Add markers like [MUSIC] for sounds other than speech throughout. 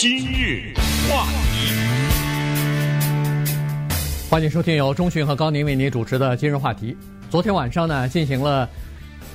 今日话题，欢迎收听由钟讯和高宁为您主持的《今日话题》。昨天晚上呢，进行了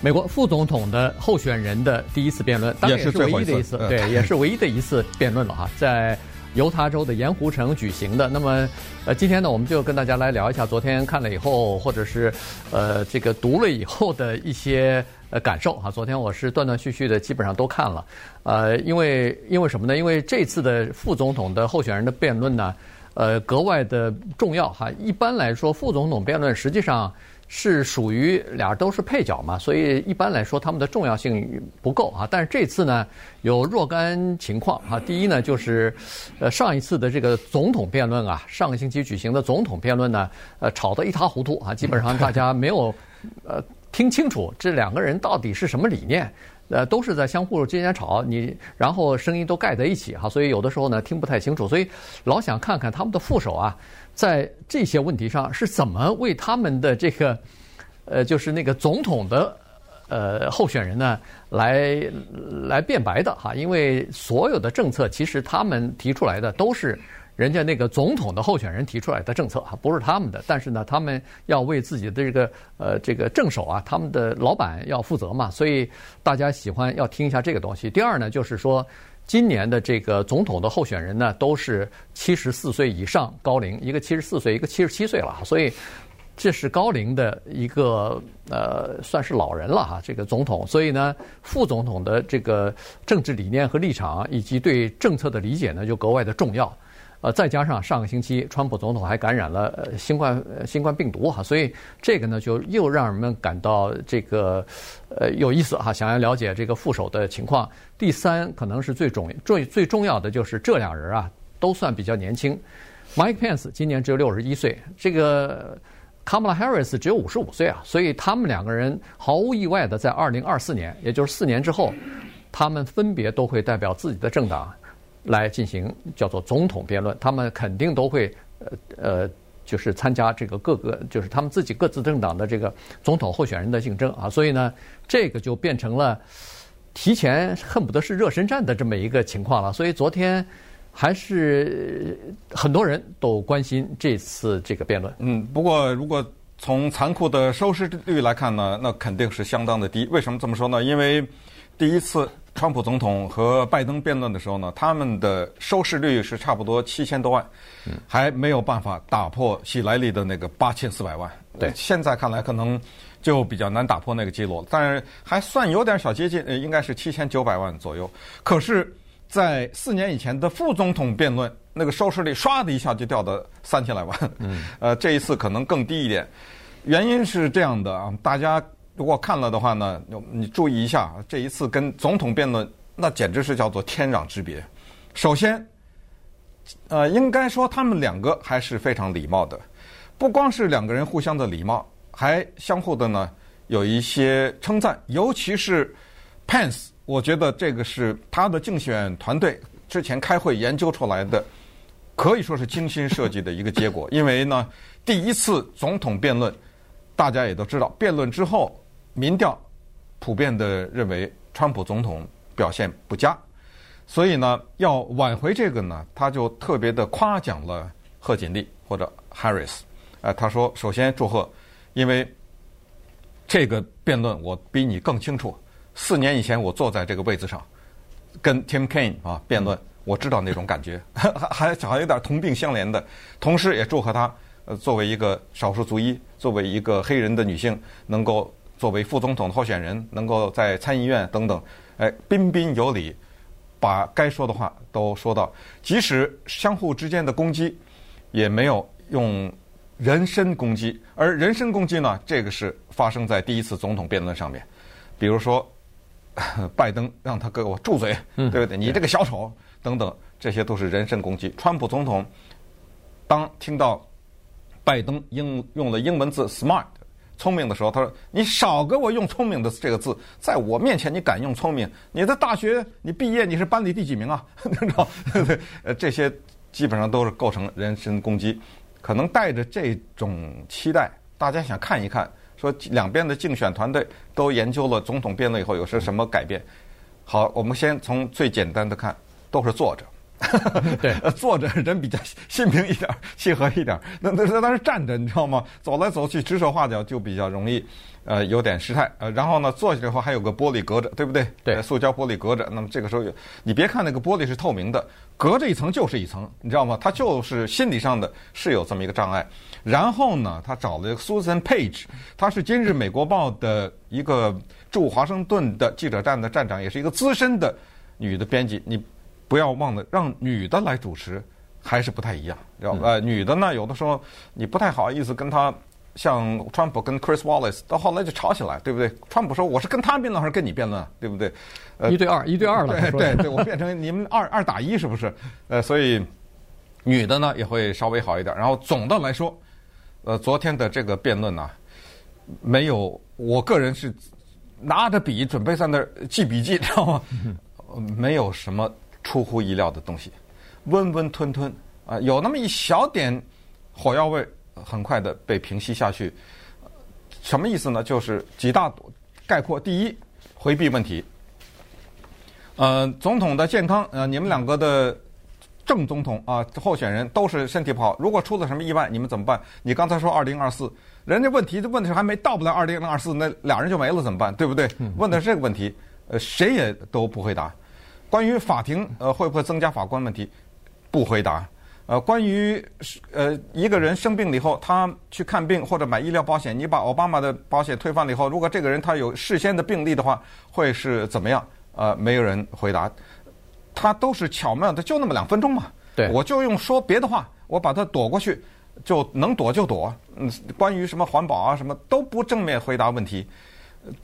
美国副总统的候选人的第一次辩论，当然也是唯一的一次，对，也是唯一的一次辩论了哈，在犹他州的盐湖城举行的。那么，呃，今天呢，我们就跟大家来聊一下昨天看了以后，或者是呃这个读了以后的一些。呃，感受哈，昨天我是断断续续的，基本上都看了。呃，因为因为什么呢？因为这次的副总统的候选人的辩论呢，呃，格外的重要哈。一般来说，副总统辩论实际上是属于俩都是配角嘛，所以一般来说他们的重要性不够啊。但是这次呢，有若干情况哈。第一呢，就是呃上一次的这个总统辩论啊，上个星期举行的总统辩论呢，呃，吵得一塌糊涂啊，基本上大家没有呃。听清楚，这两个人到底是什么理念？呃，都是在相互之间吵，你然后声音都盖在一起哈，所以有的时候呢听不太清楚，所以老想看看他们的副手啊，在这些问题上是怎么为他们的这个呃，就是那个总统的呃候选人呢来来辩白的哈，因为所有的政策其实他们提出来的都是。人家那个总统的候选人提出来的政策啊，不是他们的，但是呢，他们要为自己的这个呃这个正手啊，他们的老板要负责嘛，所以大家喜欢要听一下这个东西。第二呢，就是说今年的这个总统的候选人呢，都是七十四岁以上高龄，一个七十四岁，一个七十七岁了，所以这是高龄的一个呃算是老人了哈，这个总统。所以呢，副总统的这个政治理念和立场以及对政策的理解呢，就格外的重要。呃，再加上上个星期，川普总统还感染了新冠新冠病毒哈，所以这个呢，就又让人们感到这个呃有意思哈，想要了解这个副手的情况。第三，可能是最重最最重要的就是这两人啊，都算比较年轻。Mike Pence 今年只有六十一岁，这个 Kamala Harris 只有五十五岁啊，所以他们两个人毫无意外的在二零二四年，也就是四年之后，他们分别都会代表自己的政党。来进行叫做总统辩论，他们肯定都会呃呃，就是参加这个各个就是他们自己各自政党的这个总统候选人的竞争啊，所以呢，这个就变成了提前恨不得是热身战的这么一个情况了。所以昨天还是很多人都关心这次这个辩论。嗯，不过如果从残酷的收视率来看呢，那肯定是相当的低。为什么这么说呢？因为第一次。川普总统和拜登辩论的时候呢，他们的收视率是差不多七千多万，还没有办法打破希莱利的那个八千四百万。对，现在看来可能就比较难打破那个记录，但是还算有点小接近，应该是七千九百万左右。可是，在四年以前的副总统辩论，那个收视率唰的一下就掉到三千来万。嗯，呃，这一次可能更低一点，原因是这样的啊，大家。如果看了的话呢，你注意一下，这一次跟总统辩论，那简直是叫做天壤之别。首先，呃，应该说他们两个还是非常礼貌的，不光是两个人互相的礼貌，还相互的呢有一些称赞。尤其是 Pence，我觉得这个是他的竞选团队之前开会研究出来的，可以说是精心设计的一个结果。因为呢，第一次总统辩论，大家也都知道，辩论之后。民调普遍的认为川普总统表现不佳，所以呢，要挽回这个呢，他就特别的夸奖了贺锦丽或者 Harris。呃，他说：“首先祝贺，因为这个辩论我比你更清楚。四年以前我坐在这个位子上，跟 Tim Kaine 啊辩论，我知道那种感觉，还 [LAUGHS] 还还有点同病相怜的。同时也祝贺他，呃，作为一个少数族裔，作为一个黑人的女性，能够。”作为副总统候选人，能够在参议院等等，哎，彬彬有礼，把该说的话都说到，即使相互之间的攻击，也没有用人身攻击。而人身攻击呢，这个是发生在第一次总统辩论上面，比如说拜登让他给我住嘴，对不对？你这个小丑等等，这些都是人身攻击。川普总统当听到拜登应用了英文字 “smart”。聪明的时候，他说：“你少给我用‘聪明’的这个字，在我面前你敢用‘聪明’？你在大学你毕业你是班里第几名啊？[LAUGHS] 知道？呃，[LAUGHS] 这些基本上都是构成人身攻击，可能带着这种期待，大家想看一看，说两边的竞选团队都研究了总统辩论以后有些什么改变。好，我们先从最简单的看，都是坐着，[LAUGHS] 对，[LAUGHS] 坐着人比较心平一点，契合一点。那那那当时站着，你知道吗？走来走去，指手画脚就比较容易，呃，有点失态。呃，然后呢，坐下来以后还有个玻璃隔着，对不对？对，塑胶玻璃隔着。那么这个时候，你别看那个玻璃是透明的，隔着一层就是一层，你知道吗？他就是心理上的是有这么一个障碍。然后呢，他找了 Susan Page，她是今日美国报的一个驻华盛顿的记者站的站长，也是一个资深的女的编辑。你。不要忘了让女的来主持，还是不太一样，知道吧？呃，女的呢，有的时候你不太好意思跟她，像川普跟 Chris Wallace，到后来就吵起来，对不对？川普说我是跟他辩论还是跟你辩论，对不对？呃，一对二，一对二了。对对对，我变成你们二二打一，是不是？呃，所以女的呢也会稍微好一点。然后总的来说，呃，昨天的这个辩论呢，没有，我个人是拿着笔准备在那儿记笔记，知道吗？没有什么。出乎意料的东西，温温吞吞啊，有那么一小点火药味，很快的被平息下去。什么意思呢？就是几大概括：第一，回避问题。呃，总统的健康，呃，你们两个的正总统啊，候选人都是身体不好。如果出了什么意外，你们怎么办？你刚才说二零二四，人家问题的问题还没到不了二零二四，那俩人就没了，怎么办？对不对？问的是这个问题，呃，谁也都不回答。关于法庭呃会不会增加法官问题，不回答。呃，关于呃一个人生病了以后，他去看病或者买医疗保险，你把奥巴马的保险推翻了以后，如果这个人他有事先的病例的话，会是怎么样？呃，没有人回答。他都是巧妙的，就那么两分钟嘛。对，我就用说别的话，我把他躲过去，就能躲就躲。嗯，关于什么环保啊什么都不正面回答问题，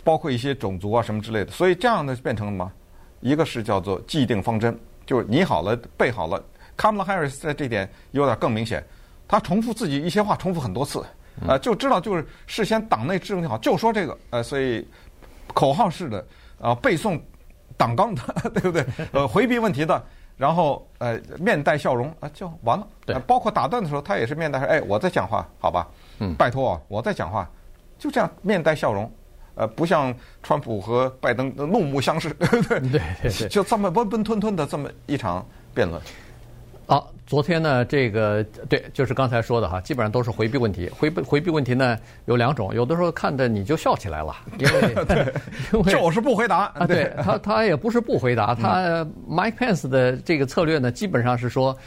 包括一些种族啊什么之类的，所以这样的变成了吗？一个是叫做既定方针，就是拟好了、背好了。Kamala Harris 在这点有点更明显，他重复自己一些话，重复很多次，呃，就知道就是事先党内制定好，就说这个，呃，所以口号式的啊背诵党纲的，[LAUGHS] 对不对？[LAUGHS] 呃，回避问题的，然后呃面带笑容啊就完了。对，包括打断的时候，他也是面带哎我在讲话，好吧？嗯，拜托我在讲话，就这样面带笑容。呃，不像川普和拜登怒目相视，对 [LAUGHS] 对？对就这么温温吞吞的这么一场辩论。好，昨天呢，这个对，就是刚才说的哈，基本上都是回避问题。回避回避问题呢有两种，有的时候看着你就笑起来了，因为 [LAUGHS] 对，因为就是不回答啊。对他，他也不是不回答，他 Mike Pence 的这个策略呢，基本上是说。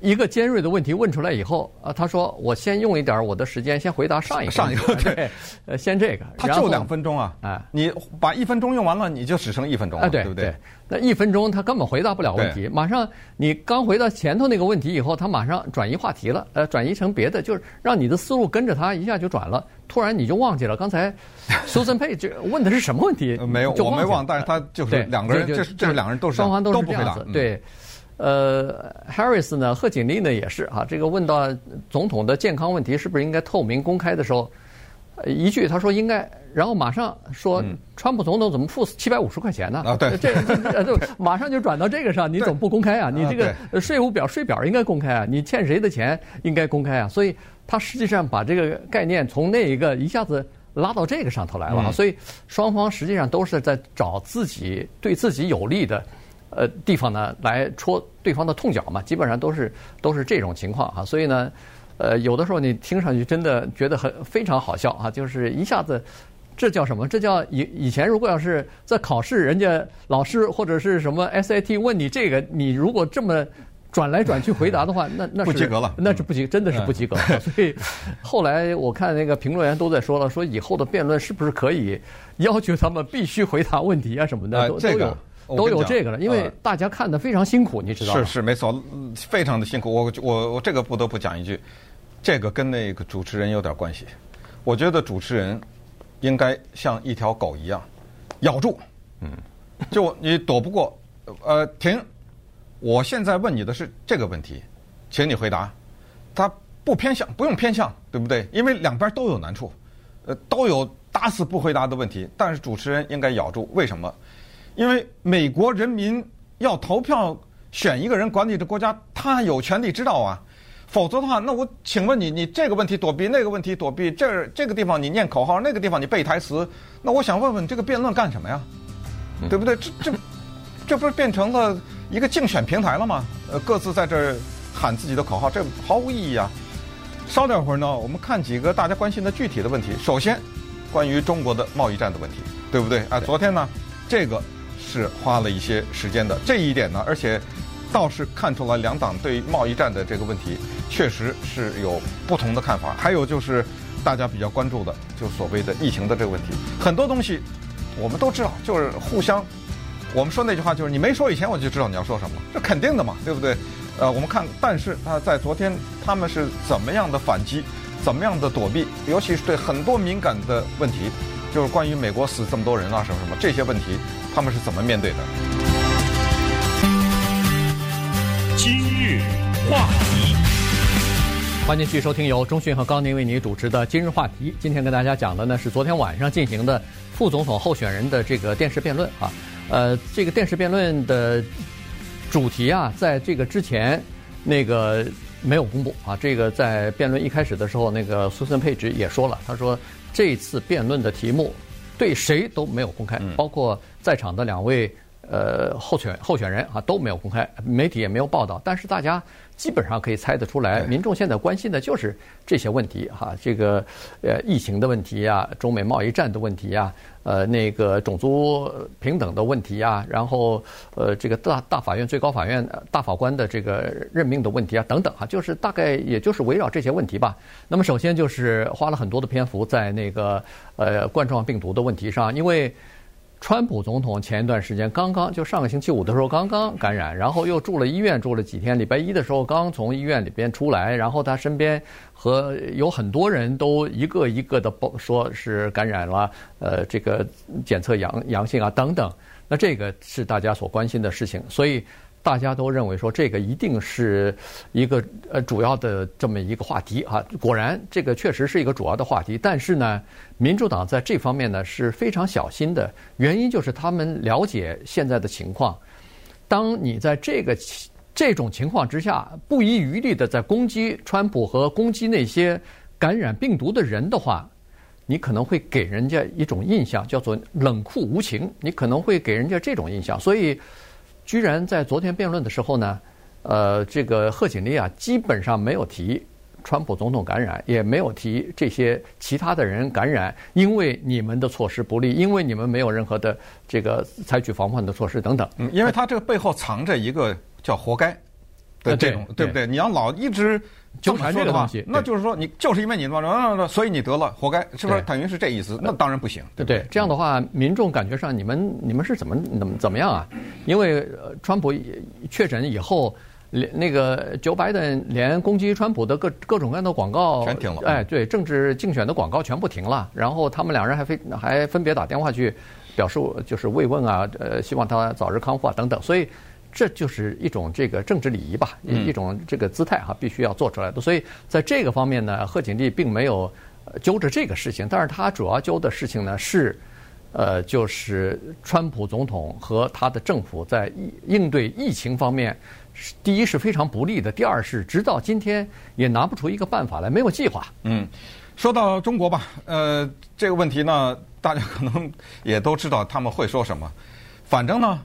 一个尖锐的问题问出来以后，啊，他说：“我先用一点我的时间，先回答上一个。”上一个对，呃，先这个。他就两分钟啊！啊，你把一分钟用完了，你就只剩一分钟了，对不对？那一分钟他根本回答不了问题，马上你刚回到前头那个问题以后，他马上转移话题了，呃，转移成别的，就是让你的思路跟着他一下就转了，突然你就忘记了刚才 Susan Page 问的是什么问题？[LAUGHS] 没有，我没忘，但是他就是两个人，这是这两个人都是双方都是这样子，对。呃，Harris 呢，贺锦丽呢也是啊，这个问到总统的健康问题是不是应该透明公开的时候，一句他说应该，然后马上说，川普总统怎么付七百五十块钱呢？啊，对，这这马上就转到这个上，你怎么不公开啊？你这个税务表税表应该公开啊？你欠谁的钱应该公开啊？所以他实际上把这个概念从那一个一下子拉到这个上头来了，所以双方实际上都是在找自己对自己有利的。呃，地方呢来戳对方的痛脚嘛，基本上都是都是这种情况哈，所以呢，呃，有的时候你听上去真的觉得很非常好笑啊，就是一下子，这叫什么？这叫以以前如果要是在考试，人家老师或者是什么 SAT 问你这个，你如果这么转来转去回答的话，那那是不及格了，那是不及，真的是不及格。所以后来我看那个评论员都在说了，说以后的辩论是不是可以要求他们必须回答问题啊什么的，都都有。都有这个了，因为大家看得非常辛苦，你知道吗？是是没错，非常的辛苦。我我我这个不得不讲一句，这个跟那个主持人有点关系。我觉得主持人应该像一条狗一样咬住，嗯，就你躲不过。呃，停！我现在问你的是这个问题，请你回答。他不偏向，不用偏向，对不对？因为两边都有难处，呃，都有打死不回答的问题。但是主持人应该咬住，为什么？因为美国人民要投票选一个人管理这国家，他有权利知道啊。否则的话，那我请问你，你这个问题躲避，那个问题躲避，这这个地方你念口号，那个地方你背台词，那我想问问，这个辩论干什么呀？对不对？这这这不是变成了一个竞选平台了吗？呃，各自在这儿喊自己的口号，这毫无意义啊。稍等会儿呢，我们看几个大家关心的具体的问题。首先，关于中国的贸易战的问题，对不对啊？昨天呢，这个是花了一些时间的。这一点呢，而且倒是看出来两党对贸易战的这个问题确实是有不同的看法。还有就是大家比较关注的，就所谓的疫情的这个问题，很多东西我们都知道，就是互相。我们说那句话就是你没说以前我就知道你要说什么，这肯定的嘛，对不对？呃，我们看，但是他在昨天他们是怎么样的反击，怎么样的躲避，尤其是对很多敏感的问题，就是关于美国死这么多人啊什么什么这些问题，他们是怎么面对的？今日话题，欢迎继续收听由中讯和高宁为您主持的今日话题。今天跟大家讲的呢是昨天晚上进行的副总统候选人的这个电视辩论啊。呃，这个电视辩论的主题啊，在这个之前那个没有公布啊。这个在辩论一开始的时候，那个苏森·佩吉也说了，他说这次辩论的题目对谁都没有公开，包括在场的两位呃候选候选人啊都没有公开，媒体也没有报道。但是大家基本上可以猜得出来，民众现在关心的就是这些问题哈，这个呃疫情的问题呀，中美贸易战的问题呀。呃，那个种族平等的问题啊，然后呃，这个大大法院、最高法院大法官的这个任命的问题啊，等等啊，就是大概也就是围绕这些问题吧。那么首先就是花了很多的篇幅在那个呃冠状病毒的问题上，因为。川普总统前一段时间刚刚就上个星期五的时候刚刚感染，然后又住了医院住了几天。礼拜一的时候刚从医院里边出来，然后他身边和有很多人都一个一个的报说是感染了，呃，这个检测阳阳性啊等等。那这个是大家所关心的事情，所以。大家都认为说这个一定是一个呃主要的这么一个话题啊，果然这个确实是一个主要的话题。但是呢，民主党在这方面呢是非常小心的，原因就是他们了解现在的情况。当你在这个这种情况之下不遗余力的在攻击川普和攻击那些感染病毒的人的话，你可能会给人家一种印象叫做冷酷无情，你可能会给人家这种印象，所以。居然在昨天辩论的时候呢，呃，这个贺锦丽啊，基本上没有提川普总统感染，也没有提这些其他的人感染，因为你们的措施不利，因为你们没有任何的这个采取防范的措施等等。嗯，因为他这个背后藏着一个叫“活该”的这种，对不对？你要老一直。纠缠这个东西，那就是说你就是因为你嘛，所以你得了，活该，是不是？等于是这意思？那当然不行，对不对？这样的话，民众感觉上你们你们是怎么怎么怎么样啊？因为川普确诊以后，连那个 Joe Biden 连攻击川普的各各种各样的广告全停了。哎，对，政治竞选的广告全部停了。然后他们两人还非还分别打电话去表示就是慰问啊，呃，希望他早日康复啊等等。所以。这就是一种这个政治礼仪吧，一种这个姿态哈，必须要做出来的。所以在这个方面呢，贺锦丽并没有揪着这个事情，但是他主要揪的事情呢是，呃，就是川普总统和他的政府在应对疫情方面，第一是非常不利的，第二是直到今天也拿不出一个办法来，没有计划。嗯，说到中国吧，呃，这个问题呢，大家可能也都知道他们会说什么，反正呢。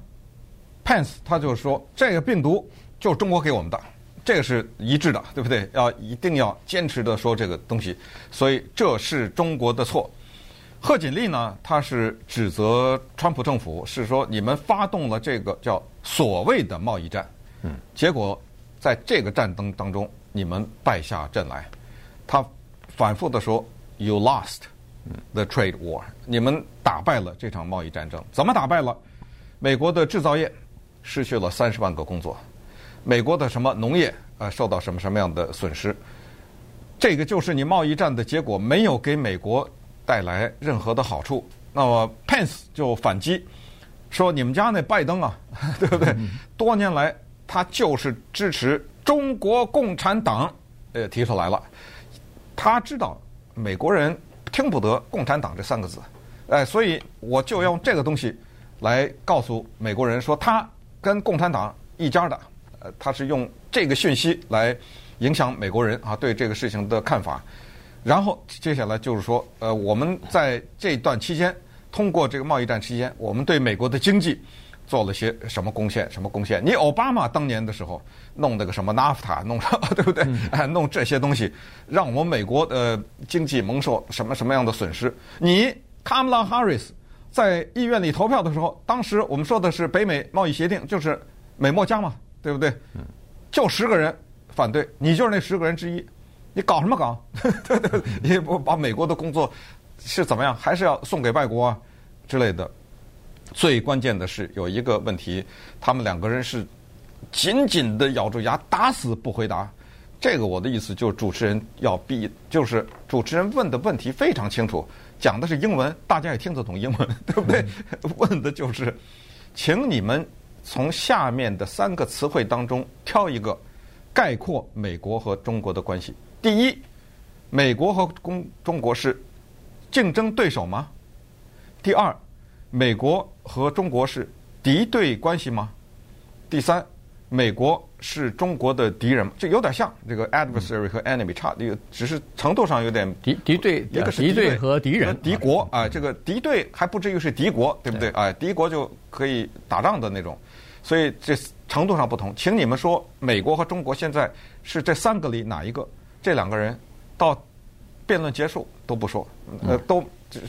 Pence 他就是说，这个病毒就是中国给我们的，这个是一致的，对不对？要一定要坚持的说这个东西，所以这是中国的错。贺锦丽呢，他是指责川普政府是说你们发动了这个叫所谓的贸易战，嗯，结果在这个战争当中你们败下阵来。他反复的说，You lost the trade war，你们打败了这场贸易战争，怎么打败了？美国的制造业。失去了三十万个工作，美国的什么农业啊受到什么什么样的损失？这个就是你贸易战的结果，没有给美国带来任何的好处。那么 Pence 就反击说：“你们家那拜登啊，[LAUGHS] 对不对？多年来他就是支持中国共产党。”呃，提出来了，他知道美国人听不得“共产党”这三个字，哎，所以我就用这个东西来告诉美国人说他。跟共产党一家的，呃，他是用这个讯息来影响美国人啊对这个事情的看法。然后接下来就是说，呃，我们在这段期间，通过这个贸易战期间，我们对美国的经济做了些什么贡献？什么贡献？你奥巴马当年的时候弄那个什么 NAFTA，[LAUGHS] 弄对不对？[LAUGHS] 弄这些东西，让我们美国的经济蒙受什么什么样的损失？你 Kamala Harris 在议院里投票的时候，当时我们说的是北美贸易协定，就是美墨加嘛，对不对？就十个人反对，你就是那十个人之一，你搞什么搞？对对，你不把美国的工作是怎么样？还是要送给外国啊之类的？最关键的是有一个问题，他们两个人是紧紧的咬住牙，打死不回答。这个我的意思就是，主持人要避，就是主持人问的问题非常清楚，讲的是英文，大家也听得懂英文，[LAUGHS] 对不对？嗯、问的就是，请你们从下面的三个词汇当中挑一个，概括美国和中国的关系。第一，美国和中中国是竞争对手吗？第二，美国和中国是敌对关系吗？第三，美国是中国的敌人吗？这有点像这个 adversary 和 enemy 差，这个只是程度上有点敌敌对，一个是敌对和敌人，敌国啊，这个敌对还不至于是敌国，对不对？哎，敌国就可以打仗的那种，所以这程度上不同。请你们说，美国和中国现在是这三个里哪一个？这两个人到辩论结束都不说，呃，都。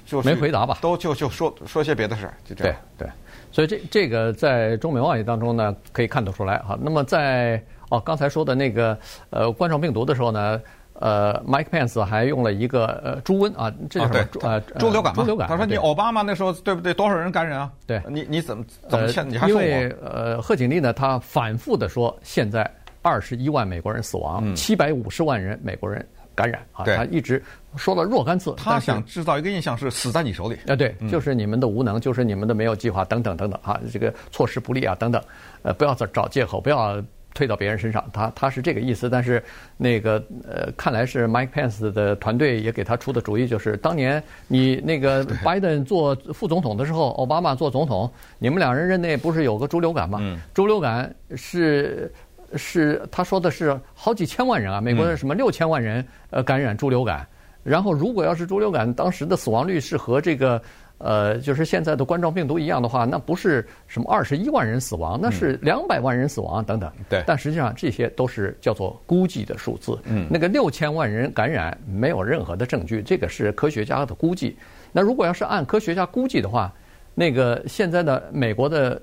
就没回答吧，都就就说说些别的事儿，就这样。对对，所以这这个在中美贸易当中呢，可以看得出来哈。那么在哦刚才说的那个呃冠状病毒的时候呢，呃，Mike Pence 还用了一个呃猪瘟啊，这叫什么猪呃猪流感猪流感。他说你奥巴马那时候对不对？多少人感染啊？对，你你怎么怎么现你还说我？因为呃贺锦丽呢，她反复的说，现在二十一万美国人死亡，七百五十万人美国人。感染啊！他一直说了若干次，他想制造一个印象是死在你手里。啊，对，就是你们的无能，就是你们的没有计划，等等等等啊，这个措施不力啊，等等。呃，不要找找借口，不要推到别人身上。他他是这个意思，但是那个呃，看来是 Mike Pence 的团队也给他出的主意，就是当年你那个 [LAUGHS] 拜登做副总统的时候，奥巴马做总统，你们两人任内不是有个猪流感吗？猪流感是。是他说的是好几千万人啊，美国的什么六千万人呃感染猪流感，然后如果要是猪流感当时的死亡率是和这个呃就是现在的冠状病毒一样的话，那不是什么二十一万人死亡，那是两百万人死亡等等。对，但实际上这些都是叫做估计的数字。嗯，那个六千万人感染没有任何的证据，这个是科学家的估计。那如果要是按科学家估计的话，那个现在的美国的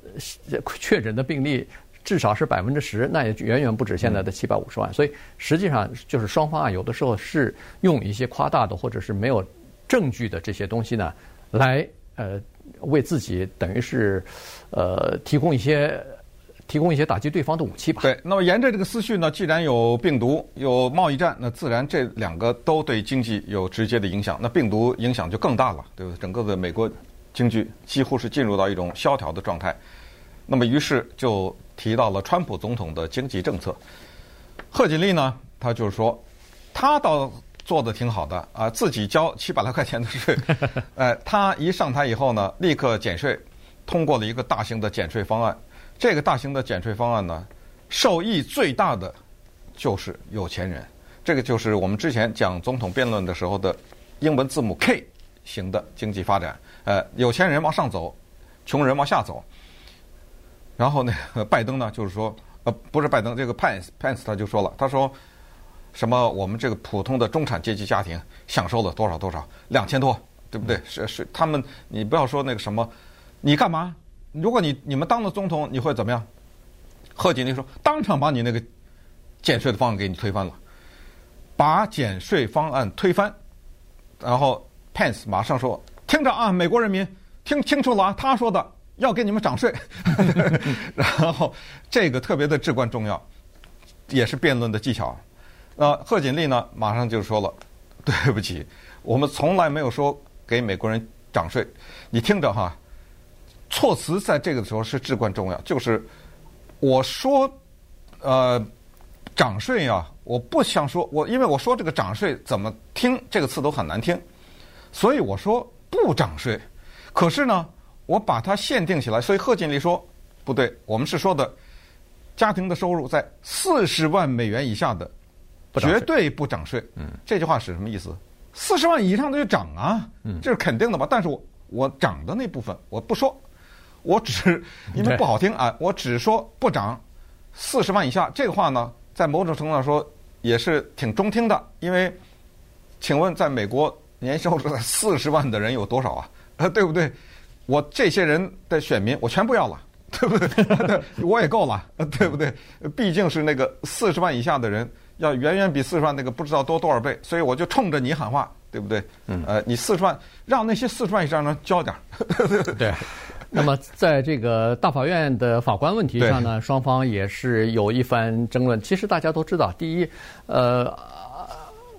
确诊的病例。至少是百分之十，那也远远不止现在的七百五十万。嗯、所以实际上就是双方啊，有的时候是用一些夸大的或者是没有证据的这些东西呢，来呃为自己等于是呃提供一些提供一些打击对方的武器吧。对，那么沿着这个思绪呢，既然有病毒有贸易战，那自然这两个都对经济有直接的影响。那病毒影响就更大了，对不对？整个的美国经济几乎是进入到一种萧条的状态。那么于是就。提到了川普总统的经济政策，贺锦丽呢，她就是说，她倒做的挺好的啊，自己交七百来块钱的税，[LAUGHS] 呃，她一上台以后呢，立刻减税，通过了一个大型的减税方案。这个大型的减税方案呢，受益最大的就是有钱人。这个就是我们之前讲总统辩论的时候的英文字母 K 型的经济发展。呃，有钱人往上走，穷人往下走。然后那个拜登呢，就是说，呃，不是拜登，这个 Pence，Pence 他就说了，他说，什么我们这个普通的中产阶级家庭享受了多少多少，两千多，对不对？是是，他们你不要说那个什么，你干嘛？如果你你们当了总统，你会怎么样？贺锦丽说，当场把你那个减税的方案给你推翻了，把减税方案推翻，然后 Pence 马上说，听着啊，美国人民听清楚了啊，他说的。要给你们涨税，[LAUGHS] 然后这个特别的至关重要，也是辩论的技巧。那贺锦丽呢，马上就说了：“ [LAUGHS] 对不起，我们从来没有说给美国人涨税。你听着哈，措辞在这个时候是至关重要。就是我说，呃，涨税呀，我不想说，我因为我说这个涨税怎么听这个词都很难听，所以我说不涨税。可是呢。”我把它限定起来，所以贺锦丽说不对，我们是说的家庭的收入在四十万美元以下的绝对不涨税。嗯，这句话是什么意思？四十万以上的就涨啊，这是肯定的吧？但是我我涨的那部分我不说，我只 [LAUGHS] 因为不好听啊，我只说不涨四十万以下。这个话呢，在某种程度上说也是挺中听的，因为请问在美国年收入在四十万的人有多少啊？啊，[LAUGHS] 对不对？我这些人的选民我全不要了，[LAUGHS] 对不对？[LAUGHS] 我也够了，[LAUGHS] 对不对？毕竟是那个四十万以下的人。要远远比四十万那个不知道多多少倍，所以我就冲着你喊话，对不对？嗯。呃，你四十万，让那些四十万以上人交点儿。对。那么，在这个大法院的法官问题上呢，双方也是有一番争论。其实大家都知道，第一，呃，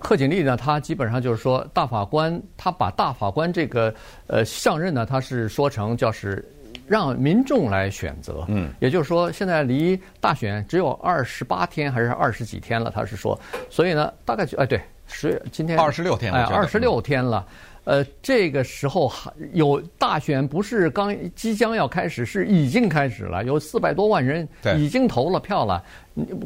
贺锦丽呢，他基本上就是说，大法官他把大法官这个呃上任呢，他是说成叫是。让民众来选择，嗯，也就是说，现在离大选只有二十八天还是二十几天了？他是说，所以呢，大概就哎，对，十月今天二十六天，哎，二十六天了。呃，这个时候还有大选，不是刚即将要开始，是已经开始了，有四百多万人已经投了票了。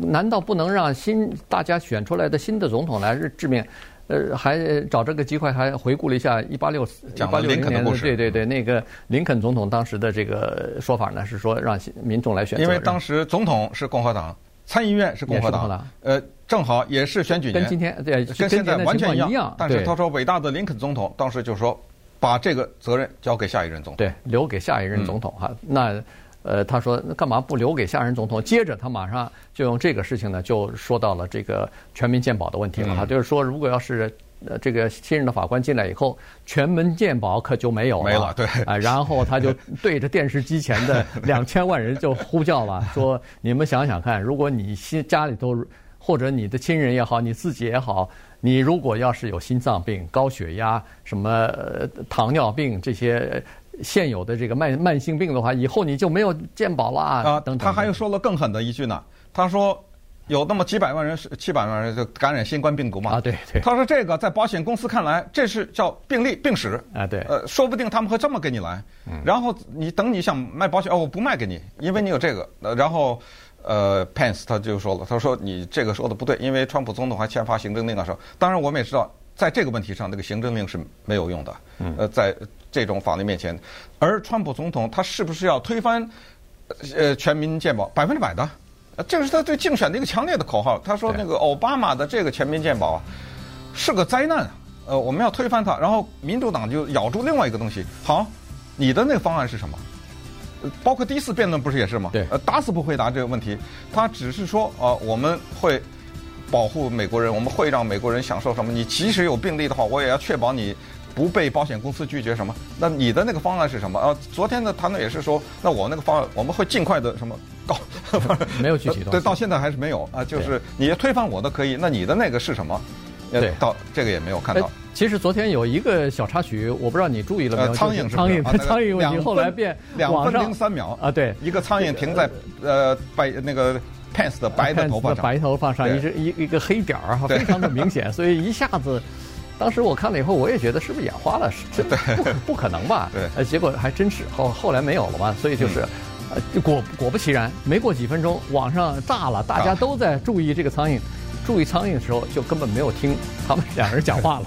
难道不能让新大家选出来的新的总统来任命？呃，还找这个机会，还回顾了一下一八六一八六零年的对对对，那个林肯总统当时的这个说法呢，是说让民众来选择。因为当时总统是共和党，参议院是共和党，呃，正好也是选举年，跟今天对跟现在完全一样。但是他说，伟大的林肯总统当时就说，把这个责任交给下一任总统，对，留给下一任总统哈。那。呃，他说那干嘛不留给下任总统？接着他马上就用这个事情呢，就说到了这个全民健保的问题了哈。就是说，如果要是呃这个新任的法官进来以后，全民健保可就没有了。没了，对。啊，然后他就对着电视机前的两千万人就呼叫了，[LAUGHS] 说你们想想看，如果你新家里头或者你的亲人也好，你自己也好，你如果要是有心脏病、高血压、什么、呃、糖尿病这些。现有的这个慢慢性病的话，以后你就没有健保了啊！等等。他还说了更狠的一句呢，他说有那么几百万人是七百万人就感染新冠病毒嘛？啊，对对。他说这个在保险公司看来，这是叫病例病史啊，对。呃，说不定他们会这么给你来，然后你等你想卖保险哦，我不卖给你，因为你有这个。呃，然后呃，Pence 他就说了，他说你这个说的不对，因为川普总统还签发行政令的时候，当然我们也知道，在这个问题上，那个行政令是没有用的。嗯。呃，在。这种法律面前，而川普总统他是不是要推翻呃全民健保？百分之百的，这个是他对竞选的一个强烈的口号。他说那个奥巴马的这个全民健保啊是个灾难啊，呃，我们要推翻它。然后民主党就咬住另外一个东西，好，你的那个方案是什么？包括第一次辩论不是也是吗？对，呃，打死不回答这个问题。他只是说啊，我们会保护美国人，我们会让美国人享受什么？你即使有病例的话，我也要确保你。不被保险公司拒绝什么？那你的那个方案是什么？啊，昨天的谈论也是说，那我那个方案我们会尽快的什么 [LAUGHS] 告？[LAUGHS] 没有具体的。[LAUGHS] 对，到现在还是没有啊。就是你推翻我的可以，那你的那个是什么？对，到这个也没有看到。其实昨天有一个小插曲，我不知道你注意了没有？苍蝇，苍蝇，苍蝇问题后来变两分零三秒啊，对，一个苍蝇停在呃白那个 Pence 的白的头发上，白头发上一只一一个黑点儿，非常的明显，所以一下子。当时我看了以后，我也觉得是不是眼花了？是，这不不可能吧？对，呃，结果还真是后后来没有了嘛。所以就是，呃，果果不其然，没过几分钟，网上炸了，大家都在注意这个苍蝇，注意苍蝇的时候，就根本没有听他们两人讲话了。